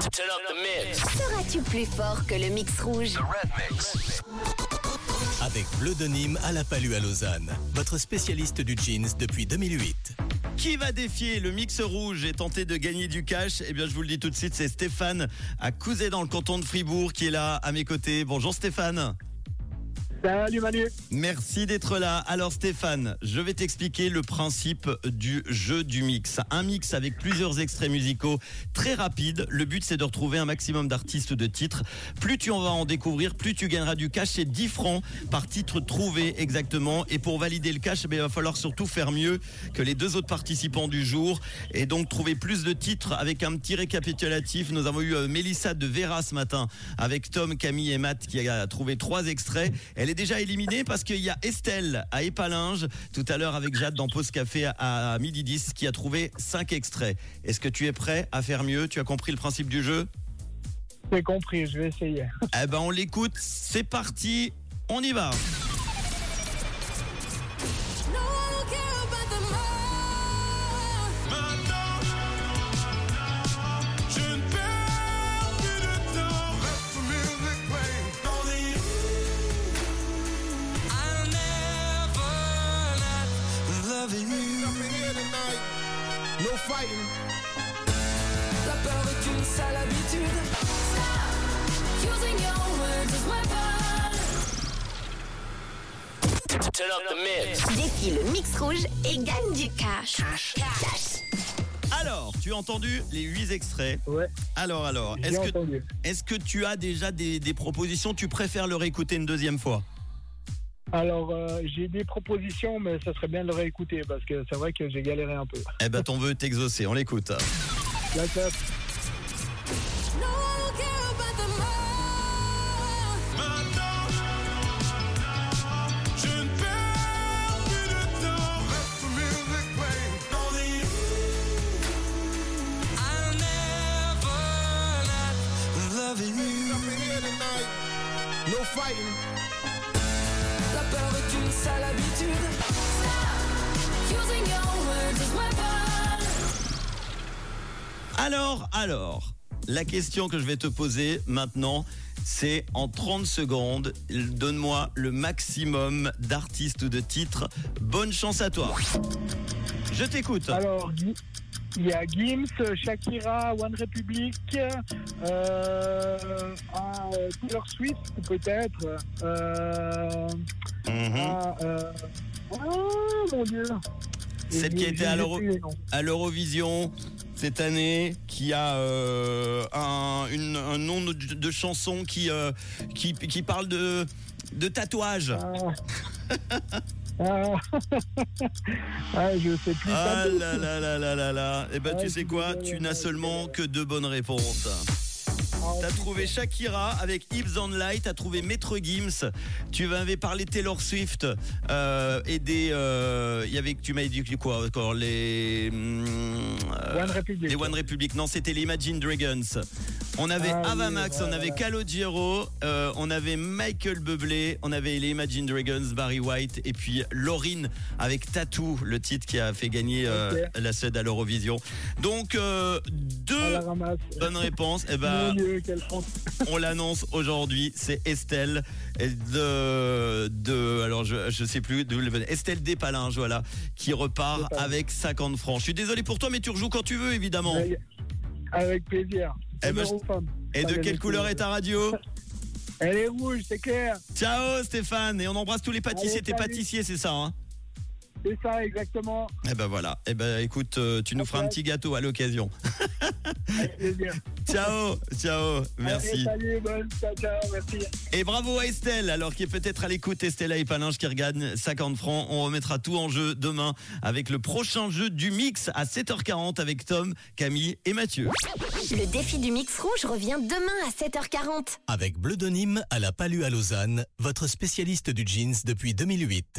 Seras-tu plus fort que le mix rouge? Avec Bleu de Nîmes à la Palue à Lausanne, votre spécialiste du jeans depuis 2008. Qui va défier le mix rouge et tenter de gagner du cash? Eh bien, je vous le dis tout de suite, c'est Stéphane à Couzet dans le canton de Fribourg qui est là à mes côtés. Bonjour Stéphane. Salut Manu. Merci d'être là. Alors Stéphane, je vais t'expliquer le principe du jeu du mix. Un mix avec plusieurs extraits musicaux très rapides. Le but c'est de retrouver un maximum d'artistes de titres. Plus tu en vas en découvrir, plus tu gagneras du cash. C'est 10 francs par titre trouvé exactement. Et pour valider le cash, eh il va falloir surtout faire mieux que les deux autres participants du jour. Et donc trouver plus de titres avec un petit récapitulatif. Nous avons eu euh, Mélissa de Vera ce matin avec Tom, Camille et Matt qui a trouvé trois extraits. Est déjà éliminée parce qu'il y a Estelle à Épalinges tout à l'heure avec Jade dans Pause Café à, midi 10 qui a trouvé cinq extraits. Est-ce que tu es prêt à faire mieux? Tu as compris le principe du jeu? C'est compris, je vais essayer. Eh ben on l'écoute, c'est parti, on y va. No fighting. La peur est une sale habitude. Using your words as weapons. Turn up the mix. Défie le mix rouge et gagne du cash. Cash. Alors, tu as entendu les huit extraits Ouais, Alors, alors, est-ce que, est-ce que tu as déjà des, des propositions? Tu préfères le réécouter une deuxième fois? Alors, euh, j'ai des propositions, mais ça serait bien de le réécouter parce que c'est vrai que j'ai galéré un peu. Eh ben, ton vœu est exaucé, on l'écoute. La tête, No, I don't care about the more. Maintenant, je ne perds plus de temps. Let the music play. Only I'll never not loving you. here tonight. No fighting. La peur est une sale habitude. Using your words as weapons. Alors, alors, la question que je vais te poser maintenant, c'est en 30 secondes, donne-moi le maximum d'artistes ou de titres. Bonne chance à toi. Je t'écoute. Alors, il y a Gims, Shakira, One Republic, euh, un, euh, Taylor Swift peut-être. Euh, Mhm. euh, oh mon dieu. Celle qui J'ai- était à l'Eurovision cette année, qui a un, une- un nom de, de chanson qui, qui, qui parle de, de tatouage. Ah. Ah. Ah, je sais plus. Ah là là là là là là. Eh ben Ah, tu sais quoi, tu n'as seulement que deux bonnes réponses. Ah, T'as trouvé Shakira avec Hips on Light, t'as trouvé Maître Gims, tu m'avais parlé Taylor Swift euh, et des, euh, il y avait, tu m'avais dit quoi encore? Les hum, euh, One Republic. les One Republic, non c'était les Imagine Dragons. On avait Ah Avamax, on avait Calogero, euh, on avait Michael Bublé, on avait les Imagine Dragons, Barry White et puis Lauryn avec Tattoo, le titre qui a fait gagner euh, la Suède à l'Eurovision. Donc euh, deux bonnes réponses. Et ben quelle France. on l'annonce aujourd'hui, c'est Estelle de, de alors je, je sais plus d'où elle venait. Estelle Despalinges, voilà, qui repart avec 50 francs. Je suis désolé pour toi, mais tu rejoues quand tu veux, évidemment. Avec plaisir. Eh ben. Et de quelle couleur est ta radio Elle est rouge, c'est clair. Ciao Stéphane, et on embrasse tous les pâtissiers. T'es pâtissier, c'est ça hein C'est ça, exactement. Eh ben voilà. Eh ben écoute, euh, tu nous feras un petit gâteau à l'occasion. Avec plaisir. ciao, ciao, merci. Allez, salut, bonne, ciao, ciao, merci. Et bravo à Estelle, alors qui est peut-être à l'écoute, Estelle et Palinge qui regagne 50 francs. On remettra tout en jeu demain avec le prochain jeu du mix à 7h40 avec Tom, Camille et Mathieu. Le défi du mix rouge revient demain à 7h40. Avec Bleu de Nîmes à la Palue à Lausanne, votre spécialiste du jeans depuis 2008.